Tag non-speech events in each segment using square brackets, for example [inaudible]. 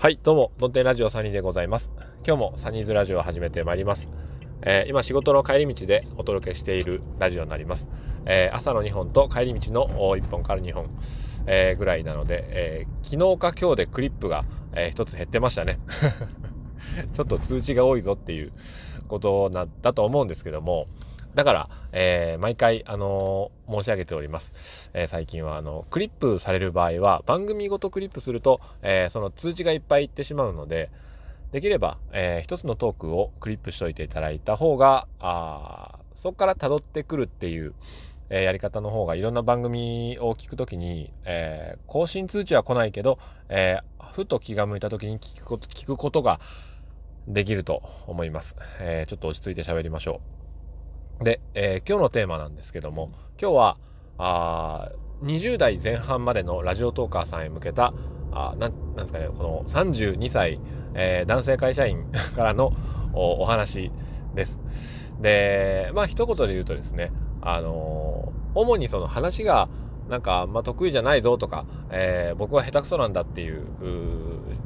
はい、どうも、ドンテンラジオサニーでございます。今日もサニーズラジオを始めてまいります。えー、今、仕事の帰り道でお届けしているラジオになります。えー、朝の2本と帰り道の1本から2本、えー、ぐらいなので、え昨日か今日でクリップが、え1つ減ってましたね。[laughs] ちょっと通知が多いぞっていうことなだと思うんですけども、だから、えー、毎回、あのー、申し上げております。えー、最近は、あの、クリップされる場合は、番組ごとクリップすると、えその通知がいっぱいいってしまうので、できれば、え一つのトークをクリップしといていただいた方が、あそこから辿ってくるっていう、えやり方の方が、いろんな番組を聞くときに、え更新通知は来ないけど、えふと気が向いたときに聞くこと、聞くことができると思います。えちょっと落ち着いて喋りましょう。で、えー、今日のテーマなんですけども、今日は、あ20代前半までのラジオトーカーさんへ向けた、あななんですかね、この32歳、えー、男性会社員からのお話です。で、まあ一言で言うとですね、あのー、主にその話がなんかあんま得意じゃないぞとか、えー、僕は下手くそなんだっていう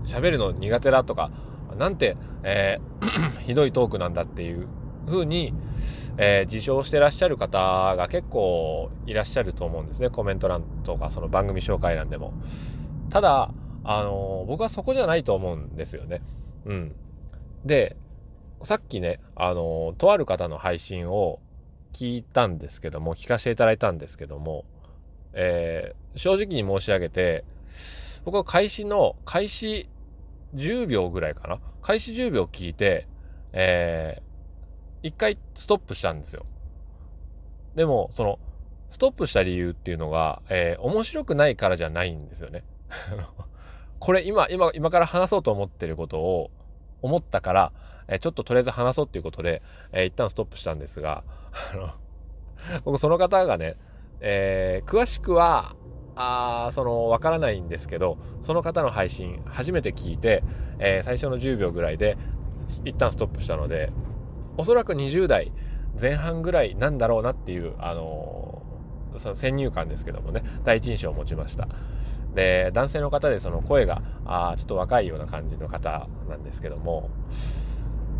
喋るの苦手だとかなんて、えー、[coughs] ひどいトークなんだっていう風に、えー、自称してらっしゃる方が結構いらっしゃると思うんですね。コメント欄とか、その番組紹介欄でも。ただ、あのー、僕はそこじゃないと思うんですよね。うん。で、さっきね、あのー、とある方の配信を聞いたんですけども、聞かせていただいたんですけども、えー、正直に申し上げて、僕は開始の、開始10秒ぐらいかな。開始10秒聞いて、えー、一回ストップしたんですよ。でも、その、ストップした理由っていうのが、えー、面白くないからじゃないんですよね。[laughs] これ今、今、今から話そうと思ってることを思ったから、えー、ちょっととりあえず話そうっていうことで、えー、一旦ストップしたんですが、[laughs] あの、僕その方がね、えー、詳しくは、あその、わからないんですけど、その方の配信、初めて聞いて、えー、最初の10秒ぐらいで、一旦ストップしたので、おそらく20代前半ぐらいなんだろうなっていう、あのー、その先入観ですけどもね、第一印象を持ちました。で、男性の方でその声が、あちょっと若いような感じの方なんですけども、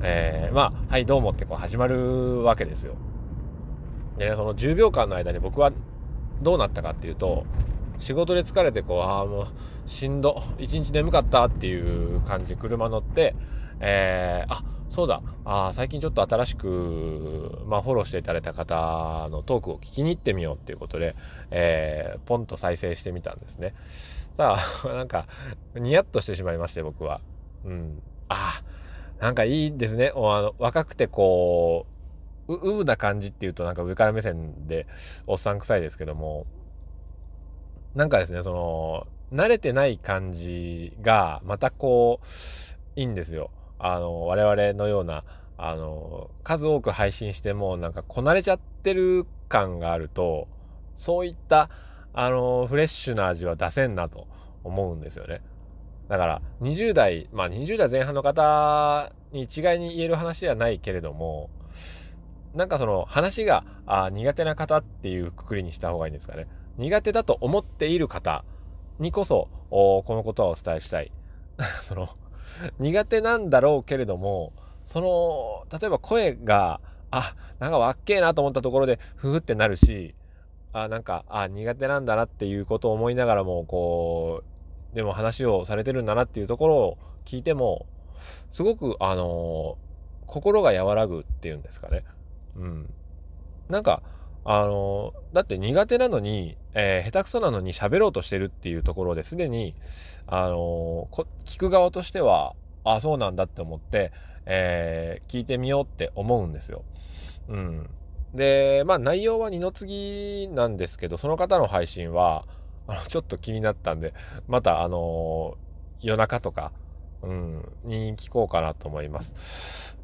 えー、まあ、はい、どうもってこう始まるわけですよ。で、ね、その10秒間の間に僕はどうなったかっていうと、仕事で疲れてこう、ああ、もうしんど、一日眠かったっていう感じ車乗って、えー、あ、そうだ、あ最近ちょっと新しく、まあ、フォローしていただいた方のトークを聞きに行ってみようっていうことで、えー、ポンと再生してみたんですね。さあ、[laughs] なんか、ニヤッとしてしまいまして、僕は。うん。あなんかいいですね。あの若くてこう、う、うな感じっていうとなんか上から目線でおっさん臭いですけども、なんかですね、その、慣れてない感じが、またこう、いいんですよ。あの、我々のような、あの、数多く配信しても、なんかこなれちゃってる感があると、そういった、あの、フレッシュな味は出せんなと思うんですよね。だから、20代、まあ20代前半の方に一概に言える話ではないけれども、なんかその話があ苦手な方っていうくくりにした方がいいんですかね。苦手だと思っている方にこそ、このことはお伝えしたい。[laughs] その、苦手なんだろうけれども、その、例えば声が、あ、なんかわっけえなと思ったところで、ふふってなるし、あ、なんか、あ、苦手なんだなっていうことを思いながらも、こう、でも話をされてるんだなっていうところを聞いても、すごく、あの心が和らぐっていうんですかね。うん。なんか、あのだって苦手なのに、えー、下手くそなのに喋ろうとしてるっていうところですでに、あの聞く側としては、あ、そうなんだって思って、えー、聞いてみようって思うんですよ。うん。で、まあ内容は二の次なんですけど、その方の配信は、あの、ちょっと気になったんで、またあの夜中とか、うん、に聞こうかなと思います。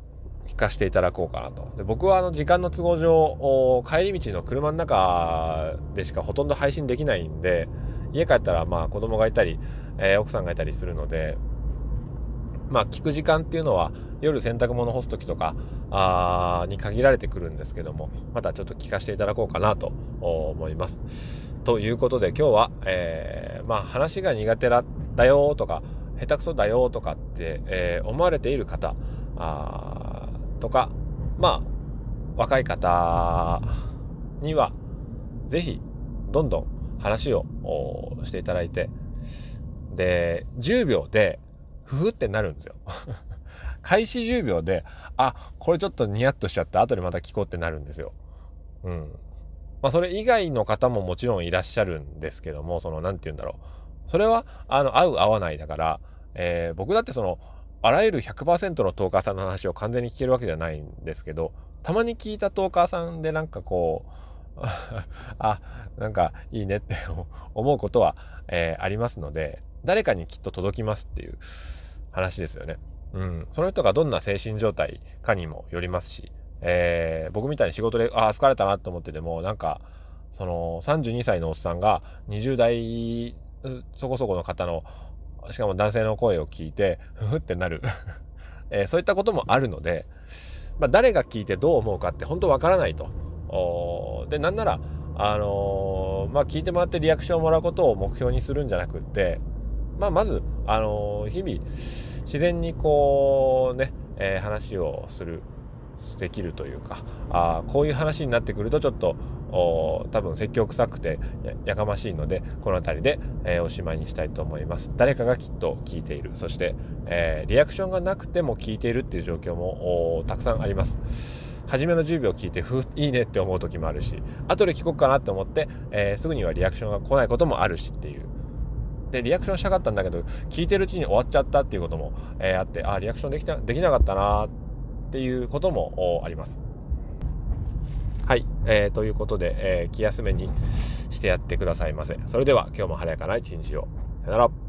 聞かせていただこうかなと。で僕はあの時間の都合上、帰り道の車の中でしかほとんど配信できないんで、家帰ったらまあ子供がいたり、えー、奥さんがいたりするので、まあ聞く時間っていうのは夜洗濯物干す時とかあに限られてくるんですけども、またちょっと聞かせていただこうかなと思います。ということで今日は、えー、まあ話が苦手だよとか、下手くそだよとかって、えー、思われている方あとかまあ若い方には是非どんどん話をしていただいてで10秒でふふってなるんですよ。[laughs] 開始10秒であこれちょっとニヤッとしちゃって後でまた聞こうってなるんですよ。うん。まあそれ以外の方ももちろんいらっしゃるんですけどもその何て言うんだろう。それはあの合う合わないだから、えー、僕だってそのあらゆる100%のトーカーさんの話を完全に聞けるわけじゃないんですけどたまに聞いたトーカーさんでなんかこう [laughs] あなんかいいねって思うことは、えー、ありますので誰かにきっと届きますっていう話ですよね。うん、その人がどんな精神状態かにもよりますし、えー、僕みたいに仕事であ疲れたなと思っててもなんかその32歳のおっさんが20代そこそこの方のしかも男性の声を聞いてふふってなる [laughs] えー、そういったこともあるので、まあ、誰が聞いてどう思うかって本当わからないと。でなんなら、あのー、まあ、聞いてもらってリアクションをもらうことを目標にするんじゃなくって、まあ、まず、あのー、日々自然にこうね、え、話をするできるというかあこういう話になってくるとちょっと多分説教臭くてやかましいのでこの辺りで、えー、おしまいにしたいと思います。誰かがきっと聞いている。そして、えー、リアクションがなくても聞いているっていう状況もたくさんあります。初めの10秒聞いてふいいねって思う時もあるし後で聞こうかなって思って、えー、すぐにはリアクションが来ないこともあるしっていう。でリアクションしたかったんだけど聞いてるうちに終わっちゃったっていうことも、えー、あってあリアクションできたできなかったなーって。っていうこともありますはい、えー、ということで、えー、気休めにしてやってくださいませ。それでは今日も晴れやかな一日を。さよなら。